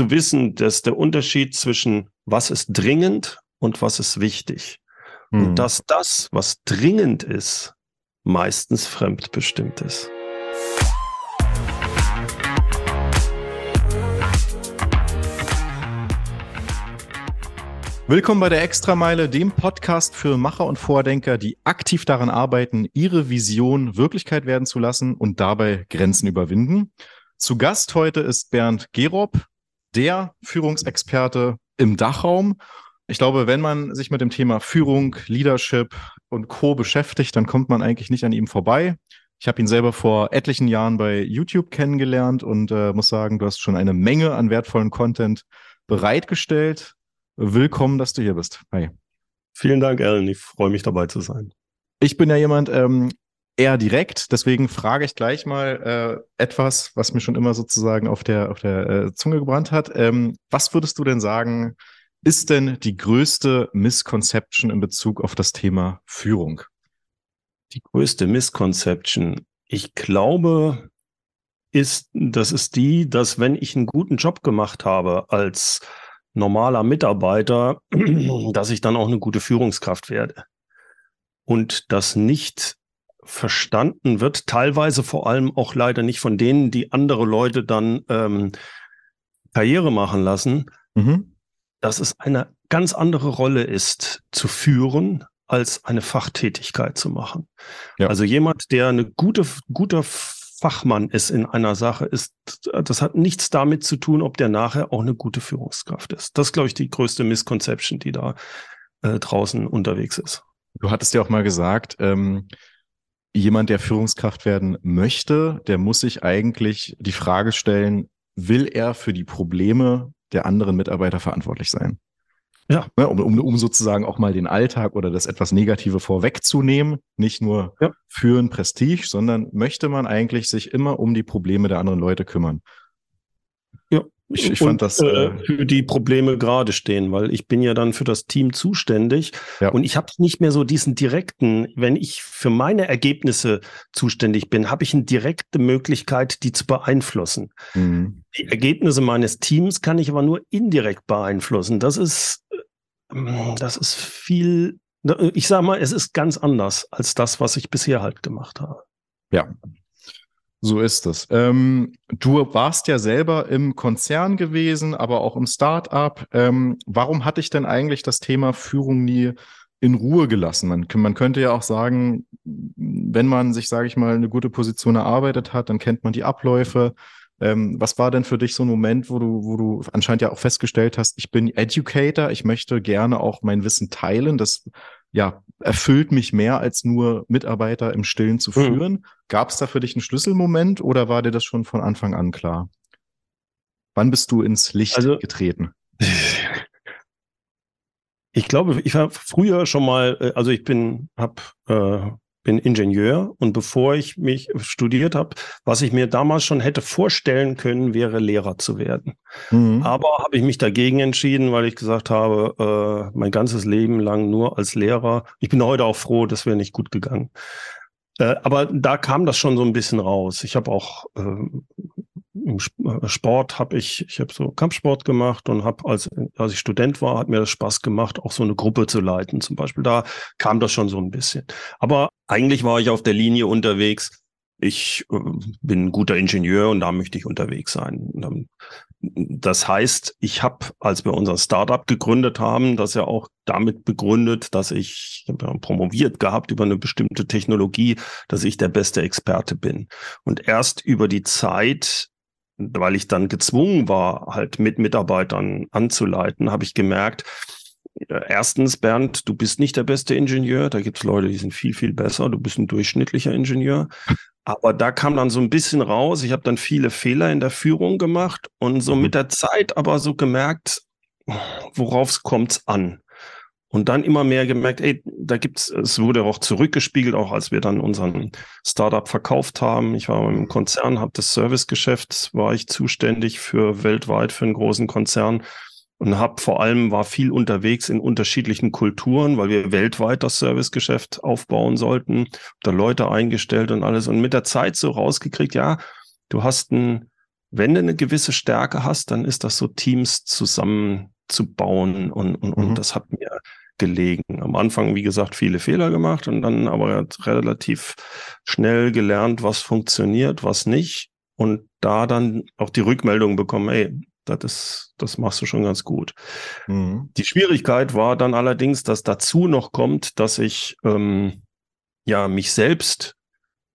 zu wissen, dass der Unterschied zwischen was ist dringend und was ist wichtig. Mhm. Und dass das, was dringend ist, meistens fremdbestimmt ist. Willkommen bei der Extrameile, dem Podcast für Macher und Vordenker, die aktiv daran arbeiten, ihre Vision Wirklichkeit werden zu lassen und dabei Grenzen überwinden. Zu Gast heute ist Bernd Gerob, der Führungsexperte im Dachraum. Ich glaube, wenn man sich mit dem Thema Führung, Leadership und Co. beschäftigt, dann kommt man eigentlich nicht an ihm vorbei. Ich habe ihn selber vor etlichen Jahren bei YouTube kennengelernt und äh, muss sagen, du hast schon eine Menge an wertvollen Content bereitgestellt. Willkommen, dass du hier bist. Hi. Vielen Dank, Alan. Ich freue mich dabei zu sein. Ich bin ja jemand ähm, eher direkt, deswegen frage ich gleich mal äh, etwas, was mir schon immer sozusagen auf der, auf der äh, Zunge gebrannt hat. Ähm, was würdest du denn sagen, ist denn die größte Misconception in Bezug auf das Thema Führung? Die größte Misconception, ich glaube, ist, das ist die, dass wenn ich einen guten Job gemacht habe als normaler Mitarbeiter, dass ich dann auch eine gute Führungskraft werde. Und das nicht verstanden wird, teilweise vor allem auch leider nicht von denen, die andere Leute dann ähm, Karriere machen lassen, mhm. dass es eine ganz andere Rolle ist, zu führen, als eine Fachtätigkeit zu machen. Ja. Also jemand, der eine gute, guter Fachmann ist in einer Sache, ist, das hat nichts damit zu tun, ob der nachher auch eine gute Führungskraft ist. Das ist, glaube ich, die größte Misconception, die da äh, draußen unterwegs ist. Du hattest ja auch mal gesagt, ähm, jemand, der Führungskraft werden möchte, der muss sich eigentlich die Frage stellen, will er für die Probleme der anderen Mitarbeiter verantwortlich sein? Ja. Ne, um, um, um sozusagen auch mal den Alltag oder das etwas Negative vorwegzunehmen, nicht nur ja. für ein Prestige, sondern möchte man eigentlich sich immer um die Probleme der anderen Leute kümmern. Ja, ich, ich fand das äh, äh, für die Probleme gerade stehen, weil ich bin ja dann für das Team zuständig ja. und ich habe nicht mehr so diesen direkten, wenn ich für meine Ergebnisse zuständig bin, habe ich eine direkte Möglichkeit, die zu beeinflussen. Mhm. Die Ergebnisse meines Teams kann ich aber nur indirekt beeinflussen. Das ist das ist viel, ich sage mal, es ist ganz anders als das, was ich bisher halt gemacht habe. Ja, so ist es. Ähm, du warst ja selber im Konzern gewesen, aber auch im Start-up. Ähm, warum hatte ich denn eigentlich das Thema Führung nie in Ruhe gelassen? Man, man könnte ja auch sagen, wenn man sich, sage ich mal, eine gute Position erarbeitet hat, dann kennt man die Abläufe, ähm, was war denn für dich so ein Moment, wo du, wo du anscheinend ja auch festgestellt hast, ich bin Educator, ich möchte gerne auch mein Wissen teilen, das ja erfüllt mich mehr als nur Mitarbeiter im Stillen zu mhm. führen. Mhm. Gab es da für dich einen Schlüsselmoment oder war dir das schon von Anfang an klar? Wann bist du ins Licht also, getreten? Ich glaube, ich war früher schon mal, äh, also ich bin, hab äh, bin Ingenieur und bevor ich mich studiert habe, was ich mir damals schon hätte vorstellen können, wäre Lehrer zu werden. Mhm. Aber habe ich mich dagegen entschieden, weil ich gesagt habe, äh, mein ganzes Leben lang nur als Lehrer. Ich bin heute auch froh, das wäre nicht gut gegangen. Äh, aber da kam das schon so ein bisschen raus. Ich habe auch äh, Sport habe ich, ich habe so Kampfsport gemacht und habe, als, als ich Student war, hat mir das Spaß gemacht, auch so eine Gruppe zu leiten. Zum Beispiel, da kam das schon so ein bisschen. Aber eigentlich war ich auf der Linie unterwegs. Ich äh, bin ein guter Ingenieur und da möchte ich unterwegs sein. Das heißt, ich habe, als wir unser Startup gegründet haben, das ja auch damit begründet, dass ich, ich ja promoviert gehabt über eine bestimmte Technologie, dass ich der beste Experte bin. Und erst über die Zeit weil ich dann gezwungen war, halt mit Mitarbeitern anzuleiten, habe ich gemerkt, äh, erstens, Bernd, du bist nicht der beste Ingenieur. Da gibt es Leute, die sind viel, viel besser. Du bist ein durchschnittlicher Ingenieur. Aber da kam dann so ein bisschen raus. Ich habe dann viele Fehler in der Führung gemacht und so mhm. mit der Zeit aber so gemerkt, worauf kommt es an? Und dann immer mehr gemerkt, ey, da gibt's, es wurde auch zurückgespiegelt, auch als wir dann unseren Startup verkauft haben. Ich war im Konzern, habe das Servicegeschäft, war ich zuständig für weltweit für einen großen Konzern und habe vor allem war viel unterwegs in unterschiedlichen Kulturen, weil wir weltweit das Servicegeschäft aufbauen sollten, da Leute eingestellt und alles und mit der Zeit so rausgekriegt, ja, du hast ein wenn du eine gewisse Stärke hast, dann ist das so Teams zusammenzubauen und, und, mhm. und das hat mir gelegen. Am Anfang, wie gesagt, viele Fehler gemacht und dann aber relativ schnell gelernt, was funktioniert, was nicht. Und da dann auch die Rückmeldung bekommen, ey, das ist, das machst du schon ganz gut. Mhm. Die Schwierigkeit war dann allerdings, dass dazu noch kommt, dass ich ähm, ja mich selbst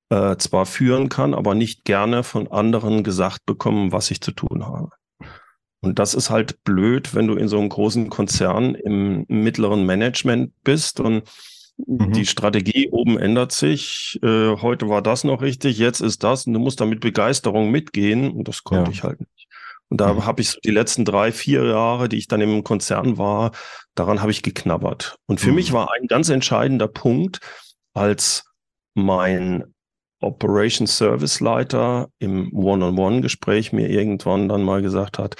äh, zwar führen kann, aber nicht gerne von anderen gesagt bekommen, was ich zu tun habe. Und das ist halt blöd, wenn du in so einem großen Konzern im mittleren Management bist und mhm. die Strategie oben ändert sich. Äh, heute war das noch richtig, jetzt ist das und du musst da mit Begeisterung mitgehen und das konnte ja. ich halt nicht. Und da mhm. habe ich so die letzten drei, vier Jahre, die ich dann im Konzern war, daran habe ich geknabbert. Und für mhm. mich war ein ganz entscheidender Punkt, als mein Operation Service Leiter im One-on-One-Gespräch mir irgendwann dann mal gesagt hat,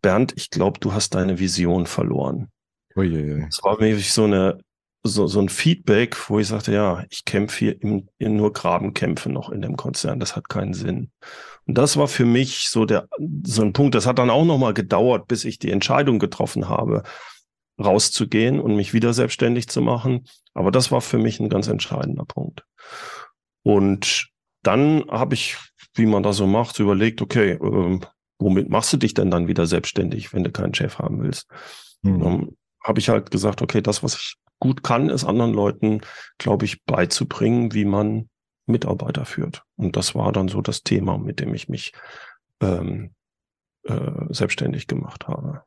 Bernd, ich glaube, du hast deine Vision verloren. Uiuiui. Das war wirklich so eine so, so ein Feedback, wo ich sagte, ja, ich kämpfe hier im, in nur Grabenkämpfe noch in dem Konzern. Das hat keinen Sinn. Und das war für mich so der, so ein Punkt. Das hat dann auch nochmal gedauert, bis ich die Entscheidung getroffen habe, rauszugehen und mich wieder selbstständig zu machen. Aber das war für mich ein ganz entscheidender Punkt. Und dann habe ich, wie man das so macht, überlegt, okay, äh, womit machst du dich denn dann wieder selbstständig, wenn du keinen Chef haben willst? Mhm. Dann habe ich halt gesagt, okay, das, was ich gut kann, ist anderen Leuten, glaube ich, beizubringen, wie man Mitarbeiter führt. Und das war dann so das Thema, mit dem ich mich ähm, äh, selbstständig gemacht habe.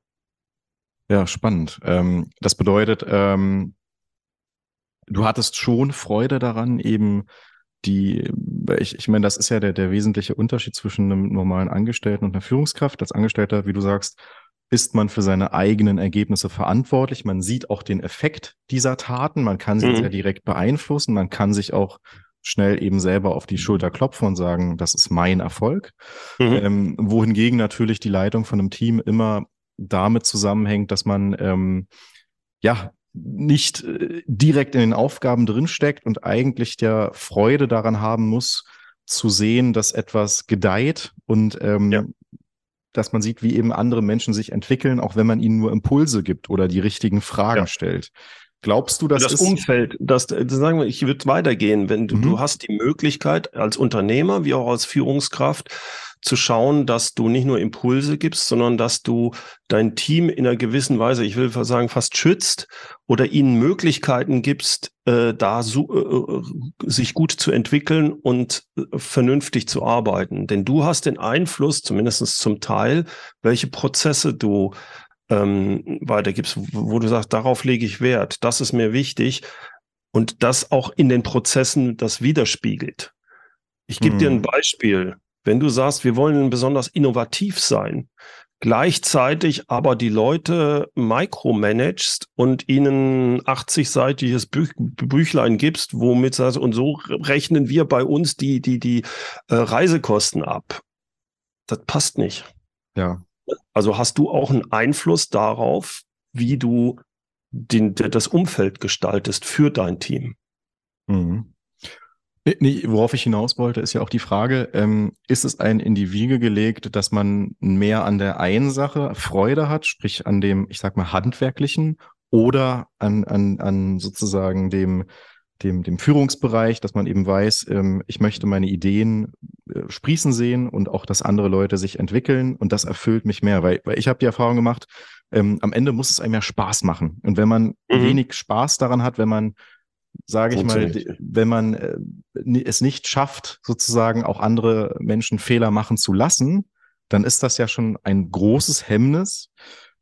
Ja, spannend. Ähm, das bedeutet, ähm, du hattest schon Freude daran, eben die, ich, ich meine, das ist ja der, der wesentliche Unterschied zwischen einem normalen Angestellten und einer Führungskraft. Als Angestellter, wie du sagst, ist man für seine eigenen Ergebnisse verantwortlich. Man sieht auch den Effekt dieser Taten. Man kann sie mhm. sehr direkt beeinflussen. Man kann sich auch schnell eben selber auf die Schulter klopfen und sagen, das ist mein Erfolg. Mhm. Ähm, wohingegen natürlich die Leitung von einem Team immer damit zusammenhängt, dass man ähm, ja nicht äh, direkt in den Aufgaben drinsteckt und eigentlich der Freude daran haben muss, zu sehen, dass etwas gedeiht und ähm, ja. dass man sieht, wie eben andere Menschen sich entwickeln, auch wenn man ihnen nur Impulse gibt oder die richtigen Fragen ja. stellt. Glaubst du, dass das Umfeld, das, das sagen wir, ich würde weitergehen, wenn du, mhm. du hast die Möglichkeit als Unternehmer wie auch als Führungskraft zu schauen, dass du nicht nur Impulse gibst, sondern dass du dein Team in einer gewissen Weise, ich will sagen, fast schützt oder ihnen Möglichkeiten gibst, äh, da so, äh, äh, sich gut zu entwickeln und äh, vernünftig zu arbeiten. Denn du hast den Einfluss, zumindest zum Teil, welche Prozesse du ähm, weitergibst, wo du sagst, darauf lege ich Wert, das ist mir wichtig und das auch in den Prozessen das widerspiegelt. Ich gebe hm. dir ein hm. Beispiel. Wenn du sagst, wir wollen besonders innovativ sein, gleichzeitig aber die Leute micromanagst und ihnen 80-seitiges Bü Büchlein gibst, womit sagst, und so rechnen wir bei uns die, die, die äh, Reisekosten ab. Das passt nicht. Ja. Also hast du auch einen Einfluss darauf, wie du den, das Umfeld gestaltest für dein Team. Mhm. Nee, worauf ich hinaus wollte, ist ja auch die Frage, ähm, ist es ein in die Wiege gelegt, dass man mehr an der einen Sache Freude hat, sprich an dem, ich sag mal, handwerklichen oder an, an, an sozusagen dem, dem, dem Führungsbereich, dass man eben weiß, ähm, ich möchte meine Ideen äh, sprießen sehen und auch, dass andere Leute sich entwickeln und das erfüllt mich mehr, weil, weil ich habe die Erfahrung gemacht, ähm, am Ende muss es einem ja Spaß machen. Und wenn man mhm. wenig Spaß daran hat, wenn man sage ich mal, wenn man äh, es nicht schafft, sozusagen auch andere Menschen Fehler machen zu lassen, dann ist das ja schon ein großes Hemmnis,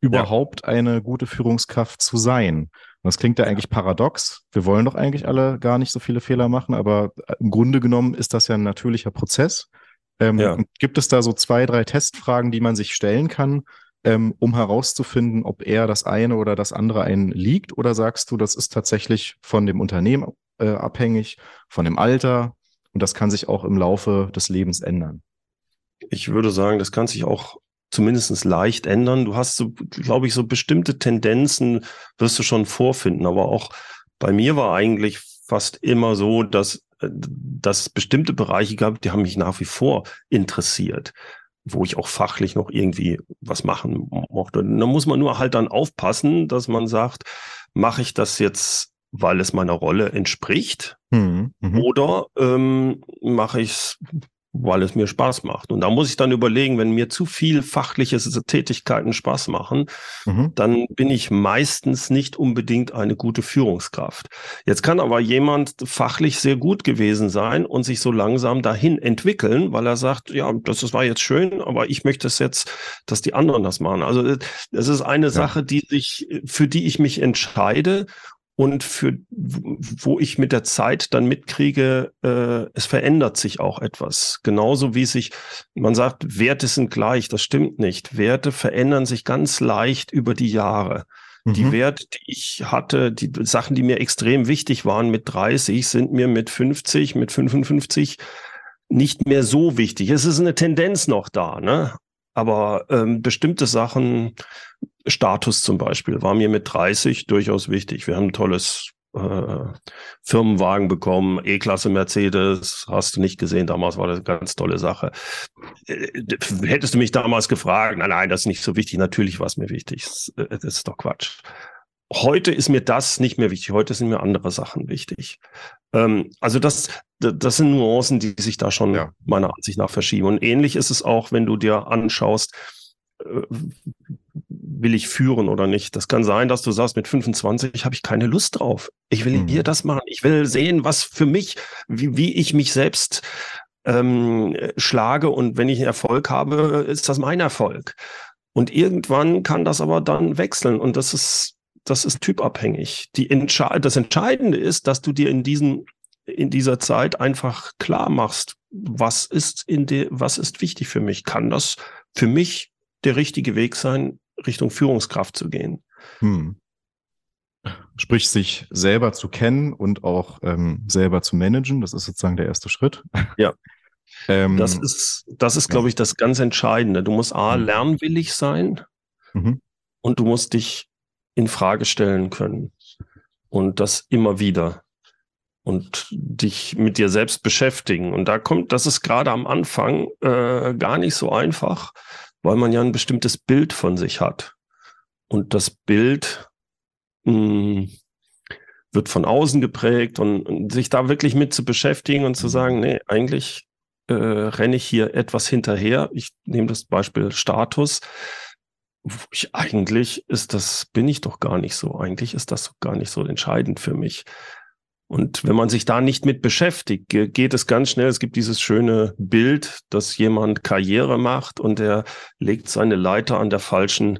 überhaupt ja. eine gute Führungskraft zu sein. Und das klingt ja eigentlich paradox. Wir wollen doch eigentlich alle gar nicht so viele Fehler machen, aber äh, im Grunde genommen ist das ja ein natürlicher Prozess. Ähm, ja. Gibt es da so zwei, drei Testfragen, die man sich stellen kann, ähm, um herauszufinden, ob er das eine oder das andere einen liegt? Oder sagst du, das ist tatsächlich von dem Unternehmen äh, abhängig, von dem Alter und das kann sich auch im Laufe des Lebens ändern? Ich würde sagen, das kann sich auch zumindest leicht ändern. Du hast so, glaube ich, so bestimmte Tendenzen wirst du schon vorfinden. Aber auch bei mir war eigentlich fast immer so, dass, äh, dass es bestimmte Bereiche gab, die haben mich nach wie vor interessiert. Wo ich auch fachlich noch irgendwie was machen mochte. Da muss man nur halt dann aufpassen, dass man sagt, mache ich das jetzt, weil es meiner Rolle entspricht, mhm. Mhm. oder ähm, mache ich es, weil es mir Spaß macht. Und da muss ich dann überlegen, wenn mir zu viel fachliche Tätigkeiten Spaß machen, mhm. dann bin ich meistens nicht unbedingt eine gute Führungskraft. Jetzt kann aber jemand fachlich sehr gut gewesen sein und sich so langsam dahin entwickeln, weil er sagt, ja, das war jetzt schön, aber ich möchte es jetzt, dass die anderen das machen. Also es ist eine ja. Sache, die sich, für die ich mich entscheide und für wo ich mit der Zeit dann mitkriege, äh, es verändert sich auch etwas. Genauso wie sich, man sagt, Werte sind gleich, das stimmt nicht. Werte verändern sich ganz leicht über die Jahre. Mhm. Die Werte, die ich hatte, die Sachen, die mir extrem wichtig waren mit 30, sind mir mit 50, mit 55 nicht mehr so wichtig. Es ist eine Tendenz noch da, ne? Aber ähm, bestimmte Sachen, Status zum Beispiel, war mir mit 30 durchaus wichtig. Wir haben ein tolles äh, Firmenwagen bekommen, E-Klasse Mercedes, hast du nicht gesehen, damals war das eine ganz tolle Sache. Äh, hättest du mich damals gefragt, nein, nein, das ist nicht so wichtig, natürlich war es mir wichtig, das, äh, das ist doch Quatsch. Heute ist mir das nicht mehr wichtig, heute sind mir andere Sachen wichtig. Ähm, also das, das sind Nuancen, die sich da schon ja. meiner Ansicht nach verschieben. Und ähnlich ist es auch, wenn du dir anschaust, äh, will ich führen oder nicht. Das kann sein, dass du sagst, mit 25 habe ich keine Lust drauf. Ich will mhm. hier das machen. Ich will sehen, was für mich, wie, wie ich mich selbst ähm, schlage. Und wenn ich einen Erfolg habe, ist das mein Erfolg. Und irgendwann kann das aber dann wechseln. Und das ist, das ist typabhängig. Die Entsche das Entscheidende ist, dass du dir in diesen in dieser Zeit einfach klar machst, was ist in der, was ist wichtig für mich? Kann das für mich der richtige Weg sein, Richtung Führungskraft zu gehen? Hm. Sprich, sich selber zu kennen und auch ähm, selber zu managen, das ist sozusagen der erste Schritt. Ja. ähm, das ist, das ist, glaube ich, das ganz Entscheidende. Du musst A, hm. lernwillig sein mhm. und du musst dich in Frage stellen können. Und das immer wieder und dich mit dir selbst beschäftigen. Und da kommt, das ist gerade am Anfang äh, gar nicht so einfach, weil man ja ein bestimmtes Bild von sich hat. Und das Bild mh, hm, wird von außen geprägt und, und, sich da wirklich mit zu beschäftigen und zu mhm. sagen, nee, eigentlich äh, renne ich hier etwas hinterher. Ich nehme das Beispiel Status. Ich, eigentlich ist das, bin ich doch gar nicht so. Eigentlich ist das gar nicht so entscheidend für mich. Und wenn man sich da nicht mit beschäftigt, geht es ganz schnell. Es gibt dieses schöne Bild, dass jemand Karriere macht und er legt seine Leiter an der falschen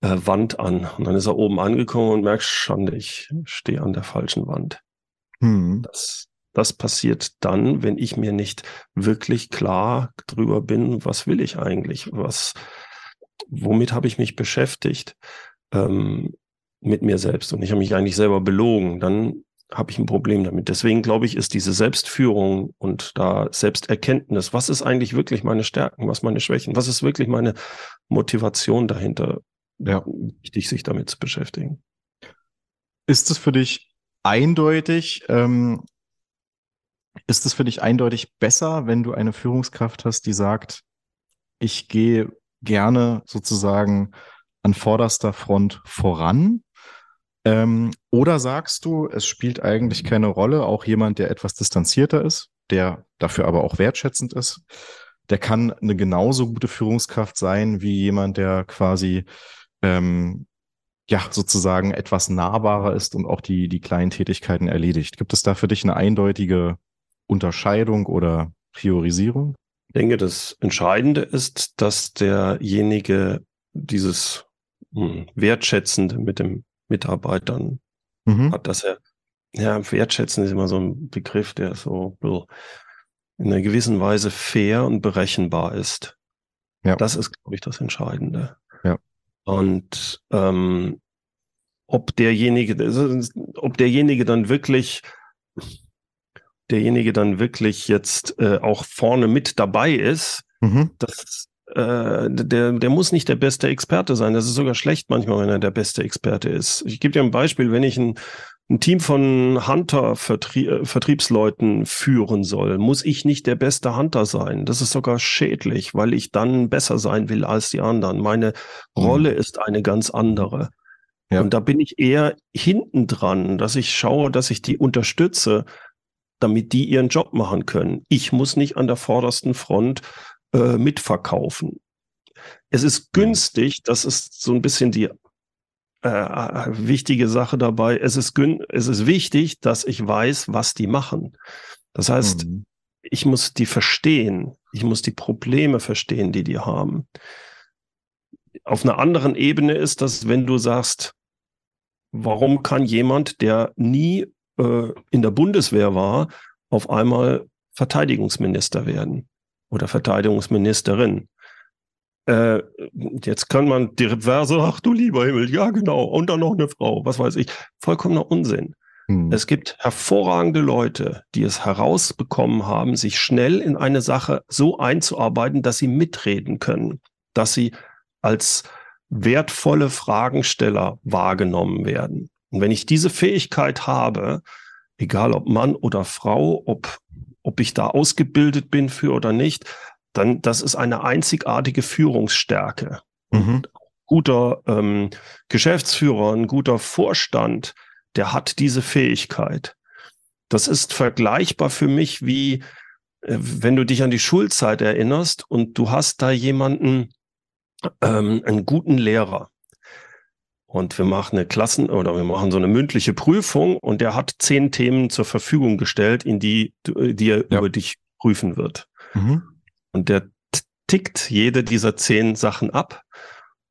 äh, Wand an. Und dann ist er oben angekommen und merkt, Schande, ich stehe an der falschen Wand. Hm. Das, das passiert dann, wenn ich mir nicht wirklich klar drüber bin, was will ich eigentlich? Was, womit habe ich mich beschäftigt? Ähm, mit mir selbst und ich habe mich eigentlich selber belogen, dann habe ich ein Problem damit. Deswegen glaube ich, ist diese Selbstführung und da Selbsterkenntnis, was ist eigentlich wirklich meine Stärken, was meine Schwächen, was ist wirklich meine Motivation dahinter, ja. wichtig, sich damit zu beschäftigen. Ist es für dich eindeutig, ähm, ist es für dich eindeutig besser, wenn du eine Führungskraft hast, die sagt, ich gehe gerne sozusagen an vorderster Front voran ähm, oder sagst du, es spielt eigentlich keine Rolle, auch jemand, der etwas distanzierter ist, der dafür aber auch wertschätzend ist, der kann eine genauso gute Führungskraft sein wie jemand, der quasi ähm, ja sozusagen etwas nahbarer ist und auch die, die kleinen Tätigkeiten erledigt. Gibt es da für dich eine eindeutige Unterscheidung oder Priorisierung? Ich denke, das Entscheidende ist, dass derjenige dieses hm, Wertschätzende mit dem Mitarbeitern mhm. hat, dass er, ja, wertschätzen ist immer so ein Begriff, der so in einer gewissen Weise fair und berechenbar ist. Ja. Das ist, glaube ich, das Entscheidende. Ja. Und ähm, ob derjenige, ob derjenige dann wirklich, derjenige dann wirklich jetzt äh, auch vorne mit dabei ist, mhm. das äh, der, der muss nicht der beste Experte sein. Das ist sogar schlecht manchmal, wenn er der beste Experte ist. Ich gebe dir ein Beispiel, wenn ich ein ein Team von Hunter-Vertriebsleuten führen soll, muss ich nicht der beste Hunter sein. Das ist sogar schädlich, weil ich dann besser sein will als die anderen. Meine mhm. Rolle ist eine ganz andere. Ja. Und da bin ich eher hinten dran, dass ich schaue, dass ich die unterstütze, damit die ihren Job machen können. Ich muss nicht an der vordersten Front äh, mitverkaufen. Es ist mhm. günstig, das ist so ein bisschen die äh, äh, wichtige Sache dabei. Es ist, es ist wichtig, dass ich weiß, was die machen. Das heißt, mhm. ich muss die verstehen. Ich muss die Probleme verstehen, die die haben. Auf einer anderen Ebene ist das, wenn du sagst, warum kann jemand, der nie äh, in der Bundeswehr war, auf einmal Verteidigungsminister werden oder Verteidigungsministerin? Äh, jetzt kann man die Reverse, ach du lieber Himmel, ja genau, und dann noch eine Frau, was weiß ich. Vollkommener Unsinn. Hm. Es gibt hervorragende Leute, die es herausbekommen haben, sich schnell in eine Sache so einzuarbeiten, dass sie mitreden können, dass sie als wertvolle Fragensteller wahrgenommen werden. Und wenn ich diese Fähigkeit habe, egal ob Mann oder Frau, ob, ob ich da ausgebildet bin für oder nicht, dann das ist eine einzigartige Führungsstärke. Mhm. Guter ähm, Geschäftsführer, ein guter Vorstand, der hat diese Fähigkeit. Das ist vergleichbar für mich wie, äh, wenn du dich an die Schulzeit erinnerst und du hast da jemanden, ähm, einen guten Lehrer. Und wir machen eine Klassen- oder wir machen so eine mündliche Prüfung und der hat zehn Themen zur Verfügung gestellt, in die, die er ja. über dich prüfen wird. Mhm. Und der tickt jede dieser zehn Sachen ab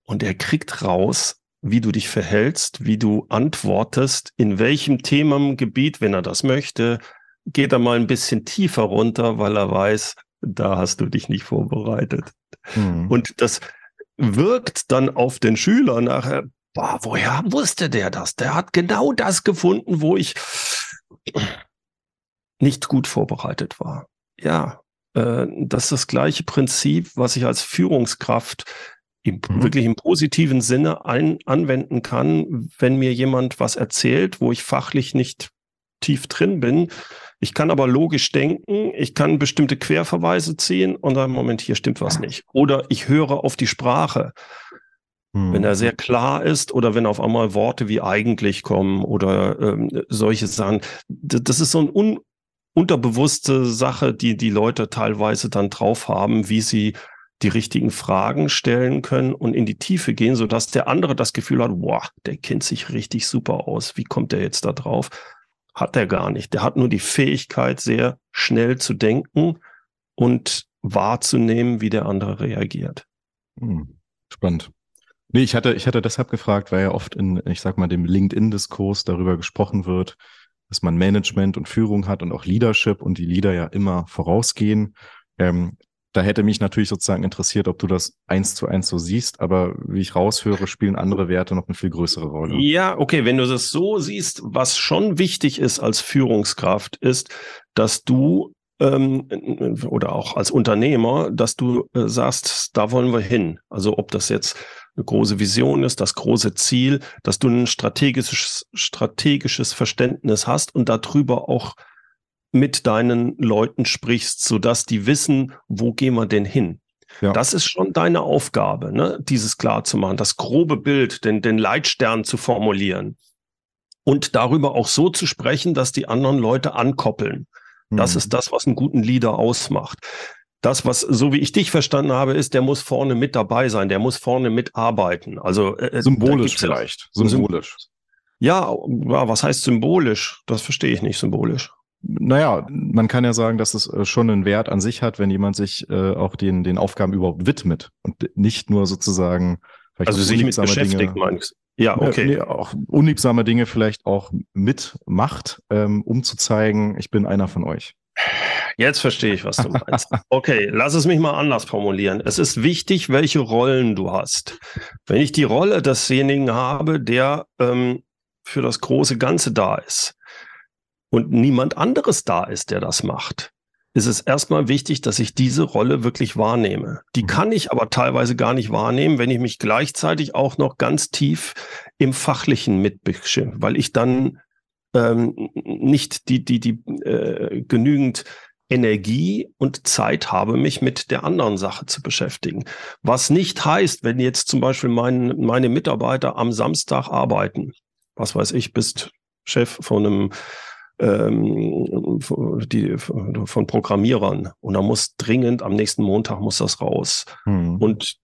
und er kriegt raus, wie du dich verhältst, wie du antwortest, in welchem Themengebiet, wenn er das möchte, geht er mal ein bisschen tiefer runter, weil er weiß, da hast du dich nicht vorbereitet. Mhm. Und das wirkt dann auf den Schüler nachher, boah, woher wusste der das? Der hat genau das gefunden, wo ich nicht gut vorbereitet war. Ja, äh, das ist das gleiche Prinzip, was ich als Führungskraft im, mhm. wirklich im positiven Sinne ein, anwenden kann, wenn mir jemand was erzählt, wo ich fachlich nicht tief drin bin. Ich kann aber logisch denken, ich kann bestimmte Querverweise ziehen und dann, Moment, hier stimmt was nicht. Oder ich höre auf die Sprache. Wenn er sehr klar ist oder wenn auf einmal Worte wie eigentlich kommen oder ähm, solche Sachen. Das ist so ein un unterbewusste Sache, die die Leute teilweise dann drauf haben, wie sie die richtigen Fragen stellen können und in die Tiefe gehen, sodass der andere das Gefühl hat, wow, der kennt sich richtig super aus. Wie kommt der jetzt da drauf? Hat er gar nicht. Der hat nur die Fähigkeit, sehr schnell zu denken und wahrzunehmen, wie der andere reagiert. Hm, spannend. Nee, ich hatte, ich hatte deshalb gefragt, weil ja oft in, ich sag mal, dem LinkedIn-Diskurs darüber gesprochen wird, dass man Management und Führung hat und auch Leadership und die Leader ja immer vorausgehen. Ähm, da hätte mich natürlich sozusagen interessiert, ob du das eins zu eins so siehst, aber wie ich raushöre, spielen andere Werte noch eine viel größere Rolle. Ja, okay, wenn du das so siehst, was schon wichtig ist als Führungskraft, ist, dass du ähm, oder auch als Unternehmer, dass du äh, sagst, da wollen wir hin. Also ob das jetzt eine große Vision ist, das große Ziel, dass du ein strategisches, strategisches Verständnis hast und darüber auch mit deinen Leuten sprichst, sodass die wissen, wo gehen wir denn hin? Ja. Das ist schon deine Aufgabe, ne? dieses klar zu machen, das grobe Bild, den, den Leitstern zu formulieren und darüber auch so zu sprechen, dass die anderen Leute ankoppeln. Das mhm. ist das, was einen guten Leader ausmacht das, was, so wie ich dich verstanden habe, ist, der muss vorne mit dabei sein, der muss vorne mitarbeiten. Also äh, äh symbolisch vielleicht. Symbolisch. Ja, was heißt symbolisch? Das verstehe ich nicht symbolisch. Naja, man kann ja sagen, dass es äh, schon einen Wert an sich hat, wenn jemand sich äh, auch den, den Aufgaben überhaupt widmet und nicht nur sozusagen also sich mit beschäftigt, Dinge, meinst Ja, okay. Nee, auch unliebsame Dinge vielleicht auch mitmacht, ähm, um zu zeigen, ich bin einer von euch. Jetzt verstehe ich, was du meinst. Okay, lass es mich mal anders formulieren. Es ist wichtig, welche Rollen du hast. Wenn ich die Rolle desjenigen habe, der ähm, für das große Ganze da ist und niemand anderes da ist, der das macht, ist es erstmal wichtig, dass ich diese Rolle wirklich wahrnehme. Die mhm. kann ich aber teilweise gar nicht wahrnehmen, wenn ich mich gleichzeitig auch noch ganz tief im Fachlichen mitbeschimpfe, weil ich dann ähm, nicht die, die, die äh, genügend Energie und Zeit habe, mich mit der anderen Sache zu beschäftigen. Was nicht heißt, wenn jetzt zum Beispiel mein, meine Mitarbeiter am Samstag arbeiten, was weiß ich, bist Chef von einem ähm, die, von Programmierern und da muss dringend am nächsten Montag muss das raus. Hm. Und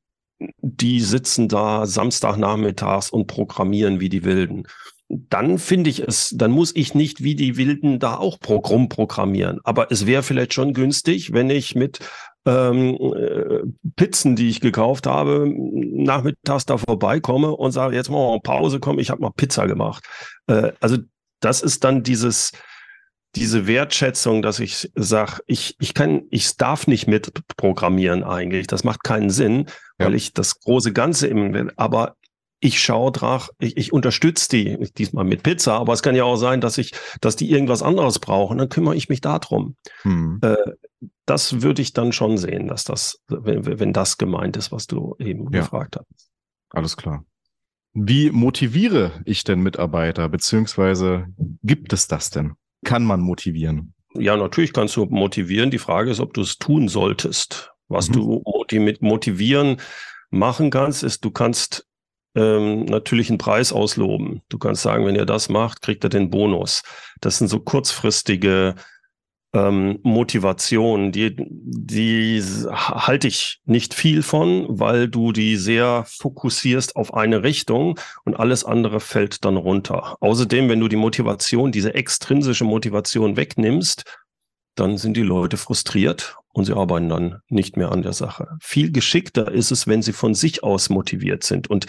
die sitzen da Samstagnachmittags und programmieren wie die Wilden dann finde ich es, dann muss ich nicht wie die Wilden da auch Programm programmieren. Aber es wäre vielleicht schon günstig, wenn ich mit ähm, äh, Pizzen, die ich gekauft habe, nachmittags da vorbeikomme und sage, jetzt mal eine Pause, komm, ich habe mal Pizza gemacht. Äh, also das ist dann dieses, diese Wertschätzung, dass ich sage, ich, ich kann, ich darf nicht mitprogrammieren eigentlich. Das macht keinen Sinn, ja. weil ich das große Ganze im will. Aber ich schaue drauf, ich, ich unterstütze die, diesmal mit Pizza, aber es kann ja auch sein, dass ich, dass die irgendwas anderes brauchen, dann kümmere ich mich darum. Hm. Äh, das würde ich dann schon sehen, dass das, wenn, wenn das gemeint ist, was du eben ja. gefragt hast. Alles klar. Wie motiviere ich denn Mitarbeiter, beziehungsweise gibt es das denn? Kann man motivieren? Ja, natürlich kannst du motivieren. Die Frage ist, ob du es tun solltest. Was mhm. du mit motivieren machen kannst, ist, du kannst ähm, natürlich einen Preis ausloben. Du kannst sagen, wenn ihr das macht, kriegt ihr den Bonus. Das sind so kurzfristige ähm, Motivationen, die, die halte ich nicht viel von, weil du die sehr fokussierst auf eine Richtung und alles andere fällt dann runter. Außerdem, wenn du die Motivation, diese extrinsische Motivation wegnimmst, dann sind die Leute frustriert und sie arbeiten dann nicht mehr an der Sache. Viel geschickter ist es, wenn sie von sich aus motiviert sind. Und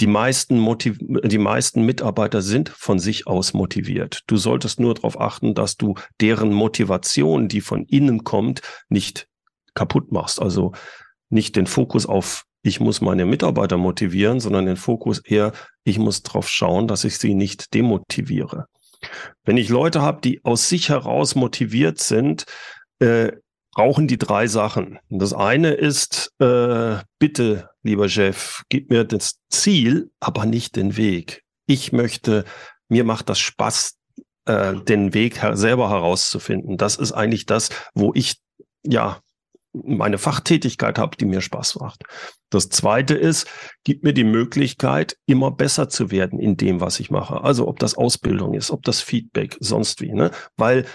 die meisten, Motiv die meisten Mitarbeiter sind von sich aus motiviert. Du solltest nur darauf achten, dass du deren Motivation, die von innen kommt, nicht kaputt machst. Also nicht den Fokus auf ich muss meine Mitarbeiter motivieren, sondern den Fokus eher, ich muss darauf schauen, dass ich sie nicht demotiviere. Wenn ich Leute habe, die aus sich heraus motiviert sind, äh, brauchen die drei Sachen. Das eine ist, äh, bitte, lieber Chef, gib mir das Ziel, aber nicht den Weg. Ich möchte, mir macht das Spaß, äh, den Weg her selber herauszufinden. Das ist eigentlich das, wo ich ja meine Fachtätigkeit habe, die mir Spaß macht. Das zweite ist, gib mir die Möglichkeit, immer besser zu werden in dem, was ich mache. Also ob das Ausbildung ist, ob das Feedback, sonst wie, ne? Weil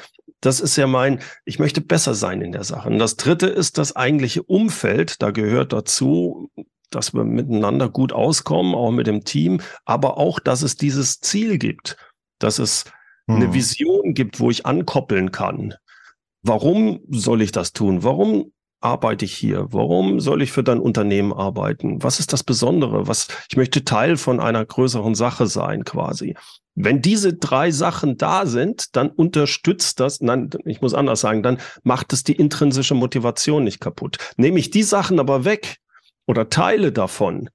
das ist ja mein, ich möchte besser sein in der Sache. Und das dritte ist das eigentliche Umfeld. Da gehört dazu, dass wir miteinander gut auskommen, auch mit dem Team, aber auch, dass es dieses Ziel gibt, dass es hm. eine Vision gibt, wo ich ankoppeln kann. Warum soll ich das tun? Warum arbeite ich hier? Warum soll ich für dein Unternehmen arbeiten? Was ist das Besondere? Was, ich möchte Teil von einer größeren Sache sein, quasi. Wenn diese drei Sachen da sind, dann unterstützt das, nein, ich muss anders sagen, dann macht es die intrinsische Motivation nicht kaputt. Nehme ich die Sachen aber weg oder Teile davon,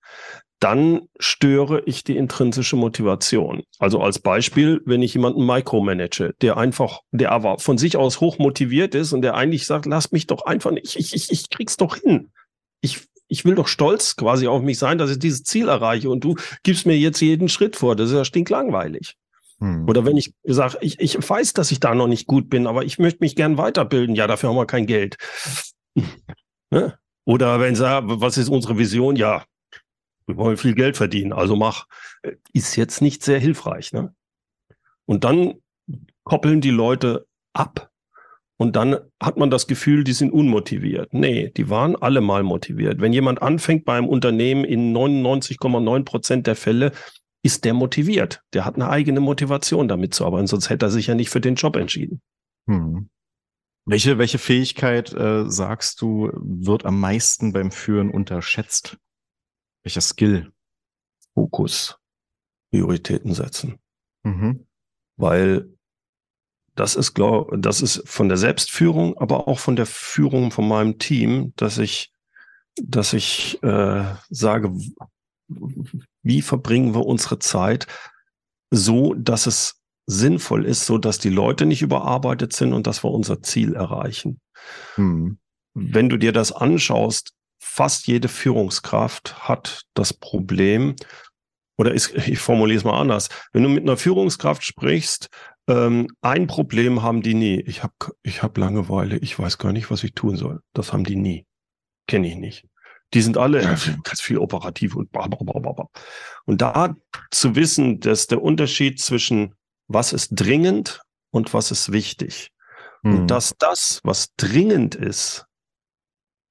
dann störe ich die intrinsische Motivation. Also als Beispiel, wenn ich jemanden micromanage, der einfach, der aber von sich aus hoch motiviert ist und der eigentlich sagt, lass mich doch einfach nicht, ich, ich, ich krieg's doch hin. Ich, ich will doch stolz quasi auf mich sein, dass ich dieses Ziel erreiche und du gibst mir jetzt jeden Schritt vor. Das ist ja stinklangweilig. Hm. Oder wenn ich sage, ich, ich weiß, dass ich da noch nicht gut bin, aber ich möchte mich gern weiterbilden. Ja, dafür haben wir kein Geld. ne? Oder wenn sie sagen, was ist unsere Vision? Ja, wir wollen viel Geld verdienen, also mach. Ist jetzt nicht sehr hilfreich. Ne? Und dann koppeln die Leute ab und dann hat man das Gefühl, die sind unmotiviert. Nee, die waren alle mal motiviert. Wenn jemand anfängt beim Unternehmen in 99,9 Prozent der Fälle, ist der motiviert. Der hat eine eigene Motivation damit zu arbeiten, sonst hätte er sich ja nicht für den Job entschieden. Hm. Welche, welche Fähigkeit äh, sagst du, wird am meisten beim Führen unterschätzt? Welcher Skill? Fokus. Prioritäten setzen. Mhm. Weil das ist, glaub, das ist von der Selbstführung, aber auch von der Führung von meinem Team, dass ich, dass ich äh, sage, wie verbringen wir unsere Zeit so, dass es sinnvoll ist, so dass die Leute nicht überarbeitet sind und dass wir unser Ziel erreichen. Mhm. Wenn du dir das anschaust, fast jede Führungskraft hat das Problem, oder ist, ich formuliere es mal anders, wenn du mit einer Führungskraft sprichst, Ähm, ein Problem haben die nie. Ich habe ich hab Langeweile, ich weiß gar nicht, was ich tun soll. Das haben die nie. Kenne ich nicht. Die sind alle ganz viel operativ und bla, bla, bla, bla. Und da zu wissen, dass der Unterschied zwischen was ist dringend und was ist wichtig. Mhm. Und dass das, was dringend ist,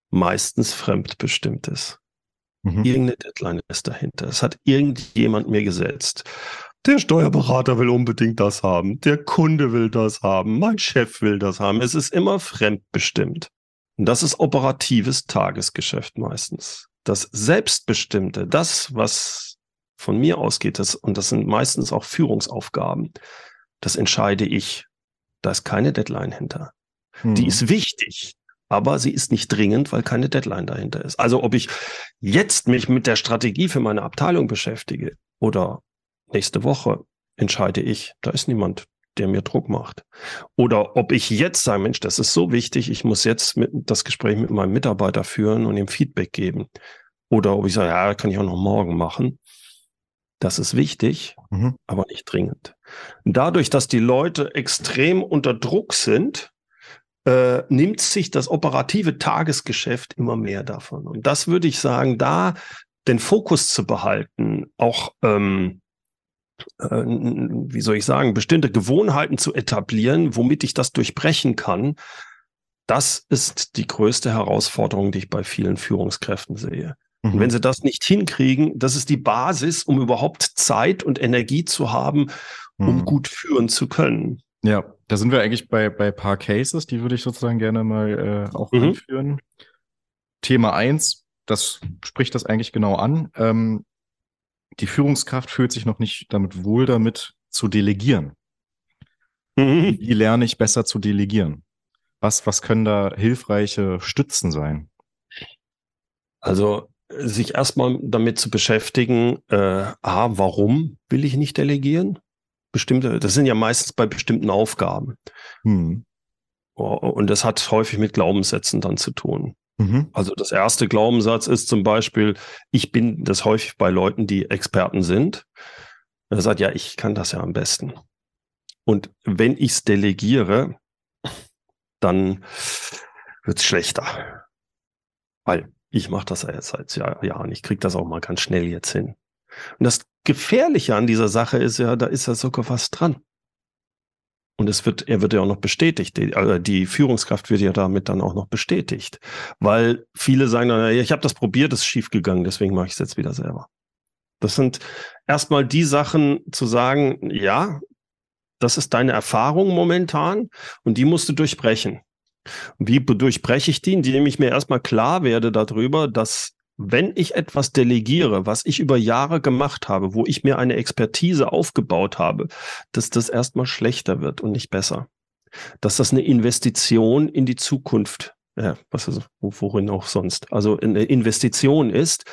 meistens fremdbestimmt ist. Mhm. Irgendeine Deadline ist dahinter. Es hat irgendjemand mir gesetzt. Der Steuerberater will unbedingt das haben. Der Kunde will das haben. Mein Chef will das haben. Es ist immer fremdbestimmt. Und das ist operatives Tagesgeschäft meistens. Das Selbstbestimmte, das, was von mir ausgeht, das, und das sind meistens auch Führungsaufgaben, das entscheide ich. Da ist keine Deadline hinter. Hm. Die ist wichtig, aber sie ist nicht dringend, weil keine Deadline dahinter ist. Also ob ich jetzt mich mit der Strategie für meine Abteilung beschäftige oder nächste Woche, entscheide ich. Da ist niemand, der mir Druck macht. Oder ob ich jetzt sage, Mensch, das ist so wichtig, ich muss jetzt mit, das Gespräch mit meinem Mitarbeiter führen und ihm Feedback geben. Oder ob ich sage, ja, kann ich auch noch morgen machen. Das ist wichtig, mhm. aber nicht dringend. Dadurch, dass die Leute extrem unter Druck sind, äh, nimmt sich das operative Tagesgeschäft immer mehr davon. Und das würde ich sagen, da den Fokus zu behalten, auch ähm, äh, wie soll ich sagen, bestimmte Gewohnheiten zu etablieren, womit ich das durchbrechen kann, das ist die größte Herausforderung, die ich bei vielen Führungskräften sehe. Mhm. Und wenn sie das nicht hinkriegen, das ist die Basis, um überhaupt Zeit und Energie zu haben, um mhm. gut führen zu können. Ja, da sind wir eigentlich bei, bei paar Cases, die würde ich sozusagen gerne mal äh, auch mhm. anführen. Thema eins, das spricht das eigentlich genau an. Ähm, die Führungskraft fühlt sich noch nicht damit wohl, damit zu delegieren. Mhm. Wie lerne ich besser zu delegieren? Was, was können da hilfreiche Stützen sein? Also sich erstmal damit zu beschäftigen, äh, A, warum will ich nicht delegieren? Bestimmte, das sind ja meistens bei bestimmten Aufgaben. Hm. Und das hat häufig mit Glaubenssätzen dann zu tun. Mhm. Also das erste Glaubenssatz ist zum Beispiel, ich bin das häufig bei Leuten, die Experten sind. Er sagt, ja, ich kann das ja am besten. Und wenn ich es delegiere, dann wird es schlechter. Weil ich mache das ja jetzt seit Jahren. Ich kriege das auch mal ganz schnell jetzt hin. Und das Gefährliche an dieser Sache ist ja, da ist ja sogar was dran. Und es wird, er wird ja auch noch bestätigt. Die, also die Führungskraft wird ja damit dann auch noch bestätigt. Weil viele sagen dann, ja, ich habe das probiert, es ist schief gegangen, deswegen mache ich es jetzt wieder selber. Das sind erstmal die Sachen zu sagen, ja, das ist deine Erfahrung momentan und die musst du durchbrechen. Wie durchbreche ich die? Indem ich mir erstmal klar werde darüber, dass wenn ich etwas delegiere, was ich über Jahre gemacht habe, wo ich mir eine Expertise aufgebaut habe, dass das erstmal schlechter wird und nicht besser. Dass das eine Investition in die Zukunft, ja, was ist, worin auch sonst, also eine Investition ist,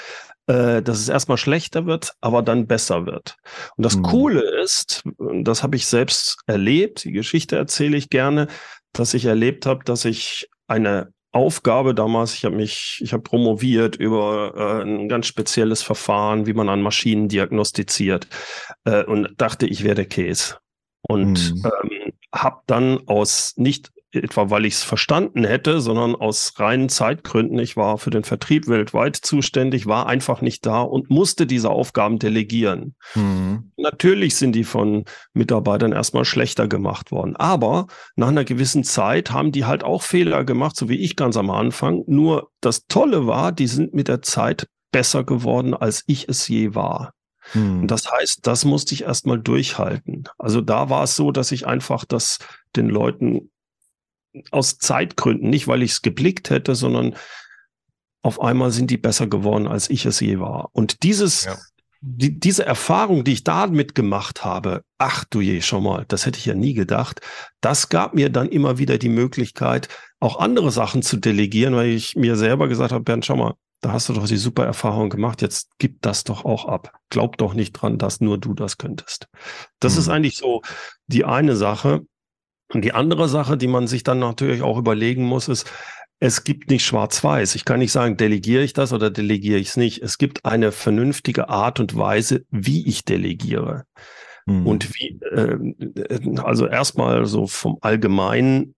äh, dass es erstmal schlechter wird, aber dann besser wird. Und das mhm. Coole ist, das habe ich selbst erlebt, die Geschichte erzähle ich gerne, dass ich erlebt habe, dass ich eine Aufgabe damals, ich habe mich, ich habe promoviert über äh, ein ganz spezielles Verfahren, wie man an Maschinen diagnostiziert äh, und dachte, ich werde Käse. Und mhm. ähm, habe dann aus nicht etwa weil ich es verstanden hätte, sondern aus reinen Zeitgründen. Ich war für den Vertrieb weltweit zuständig, war einfach nicht da und musste diese Aufgaben delegieren. Mhm. Natürlich sind die von Mitarbeitern erstmal schlechter gemacht worden, aber nach einer gewissen Zeit haben die halt auch Fehler gemacht, so wie ich ganz am Anfang. Nur das Tolle war, die sind mit der Zeit besser geworden, als ich es je war. Hm. Das heißt, das musste ich erstmal durchhalten. Also da war es so, dass ich einfach das den Leuten aus Zeitgründen, nicht weil ich es geblickt hätte, sondern auf einmal sind die besser geworden, als ich es je war. Und dieses, ja. die, diese Erfahrung, die ich damit gemacht habe, ach du je, schon mal, das hätte ich ja nie gedacht, das gab mir dann immer wieder die Möglichkeit, auch andere Sachen zu delegieren, weil ich mir selber gesagt habe, Bernd, schau mal, da hast du doch die super Erfahrung gemacht, jetzt gib das doch auch ab. Glaub doch nicht dran, dass nur du das könntest. Das mhm. ist eigentlich so die eine Sache. Und die andere Sache, die man sich dann natürlich auch überlegen muss, ist, es gibt nicht schwarz-weiß. Ich kann nicht sagen, delegiere ich das oder delegiere ich es nicht. Es gibt eine vernünftige Art und Weise, wie ich delegiere. Mhm. Und wie, äh, also erstmal so vom Allgemeinen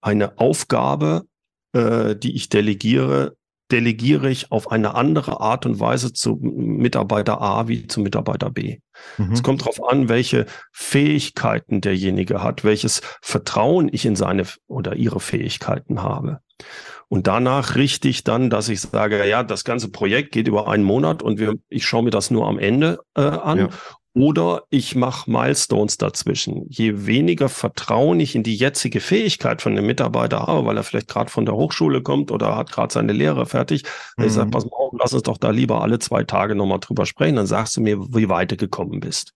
eine Aufgabe, äh, die ich delegiere, delegiere ich auf eine andere Art und Weise zu Mitarbeiter A wie zu Mitarbeiter B. Mhm. Es kommt darauf an, welche Fähigkeiten derjenige hat, welches Vertrauen ich in seine oder ihre Fähigkeiten habe. Und danach richte ich dann, dass ich sage, ja, das ganze Projekt geht über einen Monat und wir, ich schaue mir das nur am Ende äh, an. Ja. Oder ich mache Milestones dazwischen. Je weniger Vertrauen ich in die jetzige Fähigkeit von dem Mitarbeiter habe, weil er vielleicht gerade von der Hochschule kommt oder hat gerade seine Lehre fertig, mhm. ich sage, pass mal auf, lass uns doch da lieber alle zwei Tage nochmal drüber sprechen, dann sagst du mir, wie weit du gekommen bist.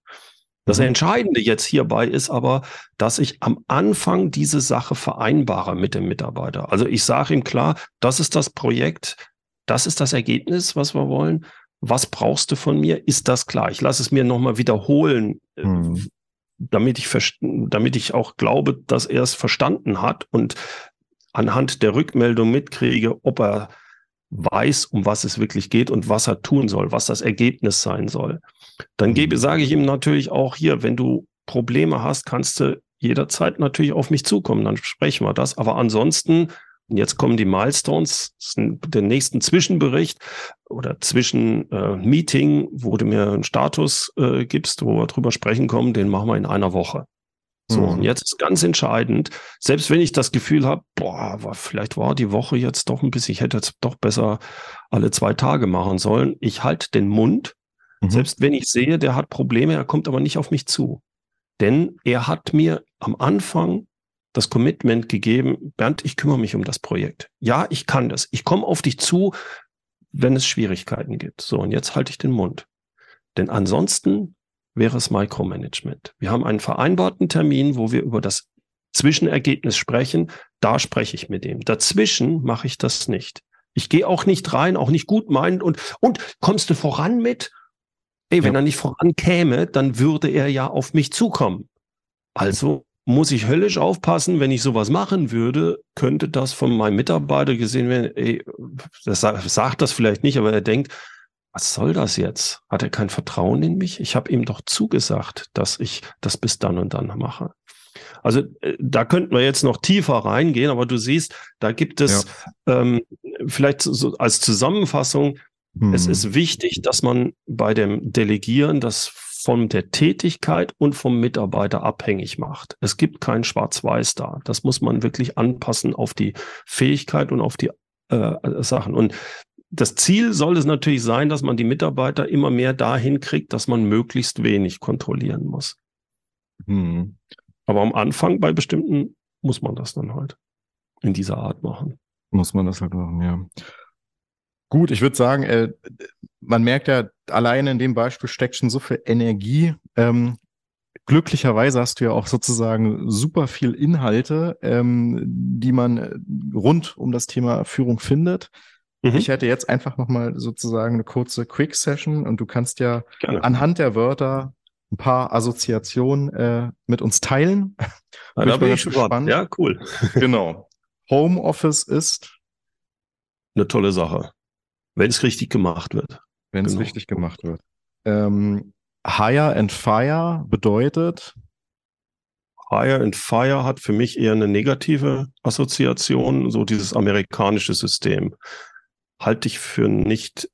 Das mhm. Entscheidende jetzt hierbei ist aber, dass ich am Anfang diese Sache vereinbare mit dem Mitarbeiter. Also ich sage ihm klar, das ist das Projekt, das ist das Ergebnis, was wir wollen was brauchst du von mir? Ist das klar? Ich lasse es mir nochmal wiederholen, hm. damit, ich damit ich auch glaube, dass er es verstanden hat und anhand der Rückmeldung mitkriege, ob er weiß, um was es wirklich geht und was er tun soll, was das Ergebnis sein soll. Dann gebe, hm. sage ich ihm natürlich auch hier, wenn du Probleme hast, kannst du jederzeit natürlich auf mich zukommen, dann sprechen wir das. Aber ansonsten jetzt kommen die Milestones, den nächsten Zwischenbericht oder Zwischenmeeting, äh, wo du mir einen Status äh, gibst, wo wir drüber sprechen kommen, den machen wir in einer Woche. So, mhm. und jetzt ist ganz entscheidend, selbst wenn ich das Gefühl habe, boah, war, vielleicht war die Woche jetzt doch ein bisschen, ich hätte jetzt doch besser alle zwei Tage machen sollen, ich halte den Mund, mhm. selbst wenn ich sehe, der hat Probleme, er kommt aber nicht auf mich zu. Denn er hat mir am Anfang das Commitment gegeben, Bernd, ich kümmere mich um das Projekt. Ja, ich kann das. Ich komme auf dich zu, wenn es Schwierigkeiten gibt. So, und jetzt halte ich den Mund. Denn ansonsten wäre es Micromanagement. Wir haben einen vereinbarten Termin, wo wir über das Zwischenergebnis sprechen. Da spreche ich mit dem. Dazwischen mache ich das nicht. Ich gehe auch nicht rein, auch nicht gut meinen und, und kommst du voran mit? Ey, wenn ja. er nicht vorankäme, dann würde er ja auf mich zukommen. Also muss ich höllisch aufpassen, wenn ich sowas machen würde, könnte das von meinem Mitarbeiter gesehen werden, ey, das sagt das vielleicht nicht, aber er denkt, was soll das jetzt? Hat er kein Vertrauen in mich? Ich habe ihm doch zugesagt, dass ich das bis dann und dann mache. Also äh, da könnten wir jetzt noch tiefer reingehen, aber du siehst, da gibt es ja. ähm, vielleicht so als Zusammenfassung, hm. es ist wichtig, dass man bei dem Delegieren das von der Tätigkeit und vom Mitarbeiter abhängig macht. Es gibt kein Schwarz-Weiß da. Das muss man wirklich anpassen auf die Fähigkeit und auf die äh, Sachen. Und das Ziel soll es natürlich sein, dass man die Mitarbeiter immer mehr dahin kriegt, dass man möglichst wenig kontrollieren muss. Hm. Aber am Anfang bei bestimmten muss man das dann halt in dieser Art machen. Muss man das halt machen, ja. Gut, ich würde sagen, äh, man merkt ja, alleine in dem Beispiel steckt schon so viel Energie. Ähm, glücklicherweise hast du ja auch sozusagen super viel Inhalte, ähm, die man rund um das Thema Führung findet. Mhm. Ich hätte jetzt einfach nochmal sozusagen eine kurze Quick-Session und du kannst ja Gerne. anhand der Wörter ein paar Assoziationen äh, mit uns teilen. Ja, da bin ich gespannt. Ja, cool. genau. Homeoffice ist eine tolle Sache. Wenn es richtig gemacht wird. Wenn es genau. richtig gemacht wird. Ähm, Hire and Fire bedeutet? Hire and Fire hat für mich eher eine negative Assoziation, so dieses amerikanische System. Halte ich für nicht,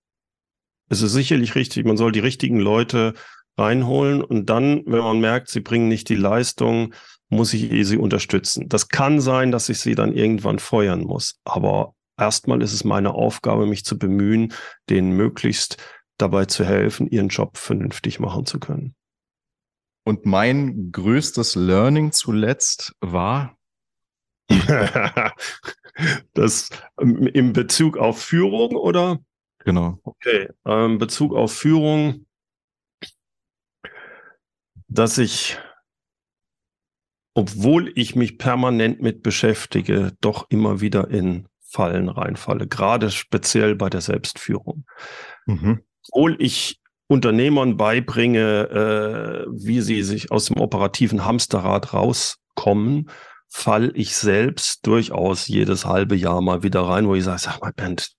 es ist sicherlich richtig, man soll die richtigen Leute reinholen und dann, wenn man merkt, sie bringen nicht die Leistung, muss ich sie unterstützen. Das kann sein, dass ich sie dann irgendwann feuern muss, aber erstmal ist es meine Aufgabe, mich zu bemühen, denen möglichst dabei zu helfen, ihren Job vernünftig machen zu können. Und mein größtes Learning zuletzt war? das ähm, im Bezug auf Führung oder? Genau. Okay, ähm, Bezug auf Führung, dass ich, obwohl ich mich permanent mit beschäftige, doch immer wieder in Fallen reinfalle, gerade speziell bei der Selbstführung. Mhm. Obwohl ich Unternehmern beibringe, äh, wie sie sich aus dem operativen Hamsterrad rauskommen, fall ich selbst durchaus jedes halbe Jahr mal wieder rein, wo ich sage, sag mal, Bernd,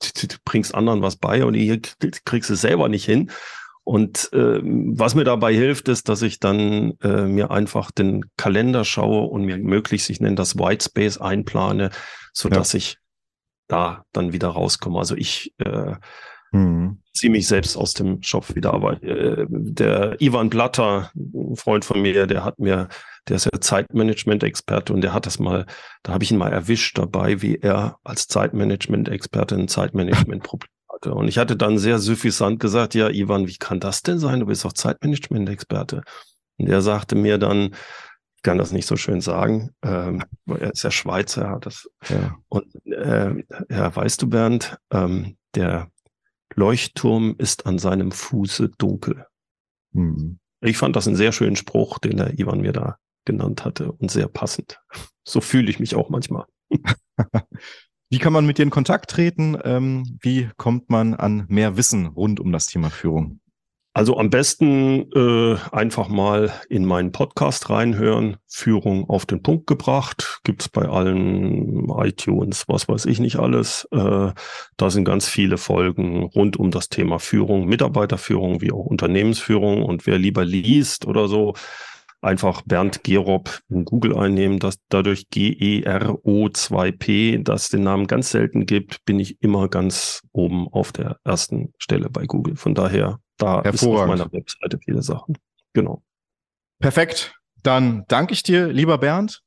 du bringst anderen was bei und hier kriegst du es selber nicht hin. Und äh, was mir dabei hilft, ist, dass ich dann äh, mir einfach den Kalender schaue und mir möglichst, ich nenne das Whitespace einplane, so dass ja. ich da dann wieder rauskomme. Also ich äh, hm. ziehe mich selbst aus dem Shop wieder. Aber äh, der Ivan Blatter, ein Freund von mir, der hat mir, der ist ja Zeitmanagement-Experte und der hat das mal, da habe ich ihn mal erwischt dabei, wie er als Zeitmanagement-Experte ein Zeitmanagement-Problem hatte. Und ich hatte dann sehr suffisant gesagt, ja, Ivan, wie kann das denn sein? Du bist doch Zeitmanagement-Experte. Und er sagte mir dann, kann das nicht so schön sagen, ähm, er ist ja Schweizer, hat das. Ja. Und äh, ja, weißt du, Bernd, ähm, der Leuchtturm ist an seinem Fuße dunkel. Mhm. Ich fand das einen sehr schönen Spruch, den der Ivan mir da genannt hatte und sehr passend. So fühle ich mich auch manchmal. Wie kann man mit dir in Kontakt treten? Ähm, wie kommt man an mehr Wissen rund um das Thema Führung? Also am besten äh, einfach mal in meinen Podcast reinhören. Führung auf den Punkt gebracht. Gibt's bei allen iTunes, was weiß ich nicht alles. Äh, da sind ganz viele Folgen rund um das Thema Führung, Mitarbeiterführung wie auch Unternehmensführung. Und wer lieber liest oder so, einfach Bernd Gerob in Google einnehmen, dass dadurch G-E-R-O-2-P, das den Namen ganz selten gibt, bin ich immer ganz oben auf der ersten Stelle bei Google. Von daher, da ist auf meiner Webseite viele Sachen. Genau. Perfekt. Dann danke ich dir, lieber Bernd.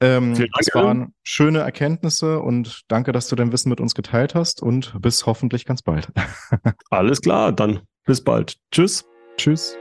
Ähm, Vielen Dank. Das waren schöne Erkenntnisse und danke, dass du dein Wissen mit uns geteilt hast und bis hoffentlich ganz bald. Alles klar, dann bis bald. Tschüss. Tschüss.